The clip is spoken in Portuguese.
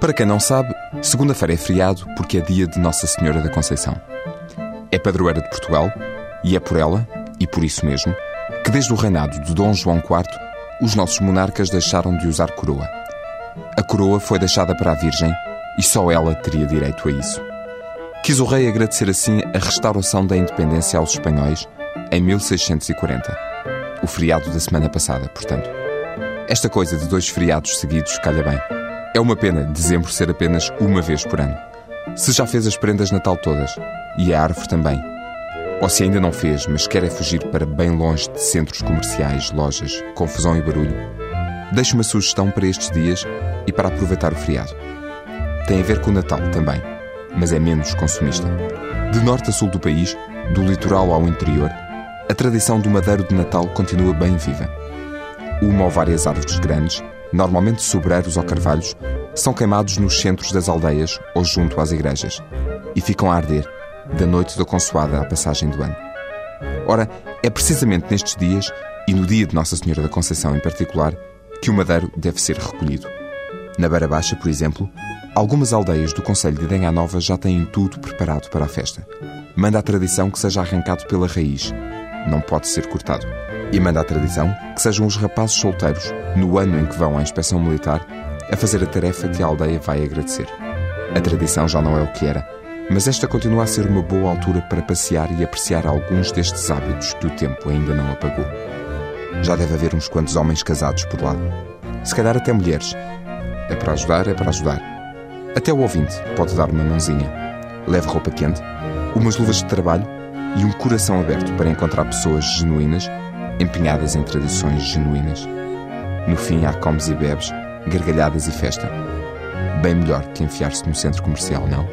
Para quem não sabe, segunda-feira é feriado porque é dia de Nossa Senhora da Conceição. É padroeira de Portugal e é por ela, e por isso mesmo, que desde o reinado de Dom João IV, os nossos monarcas deixaram de usar coroa. A coroa foi deixada para a Virgem e só ela teria direito a isso. Quis o rei agradecer assim a restauração da independência aos espanhóis em 1640. O feriado da semana passada, portanto. Esta coisa de dois feriados seguidos calha bem. É uma pena dezembro ser apenas uma vez por ano. Se já fez as prendas de Natal todas, e a árvore também. Ou se ainda não fez, mas quer é fugir para bem longe de centros comerciais, lojas, confusão e barulho, deixe uma sugestão para estes dias e para aproveitar o feriado. Tem a ver com o Natal também, mas é menos consumista. De norte a sul do país, do litoral ao interior, a tradição do madeiro de Natal continua bem viva. Uma ou várias árvores grandes, normalmente sobreiros ou carvalhos, são queimados nos centros das aldeias ou junto às igrejas e ficam a arder, da noite da consoada à passagem do ano. Ora, é precisamente nestes dias, e no dia de Nossa Senhora da Conceição em particular, que o madeiro deve ser recolhido. Na Beira Baixa, por exemplo, algumas aldeias do Conselho de Denha Nova já têm tudo preparado para a festa. Manda a tradição que seja arrancado pela raiz, não pode ser cortado. E manda a tradição que sejam os rapazes solteiros, no ano em que vão à inspeção militar, a fazer a tarefa que a aldeia vai agradecer. A tradição já não é o que era, mas esta continua a ser uma boa altura para passear e apreciar alguns destes hábitos que o tempo ainda não apagou. Já deve haver uns quantos homens casados por lá. Se calhar até mulheres. É para ajudar, é para ajudar. Até o ouvinte pode dar uma mãozinha. Leve roupa quente, umas luvas de trabalho e um coração aberto para encontrar pessoas genuínas, empenhadas em tradições genuínas. No fim, há comes e bebes, gargalhadas e festa. Bem melhor que enfiar-se num centro comercial, não?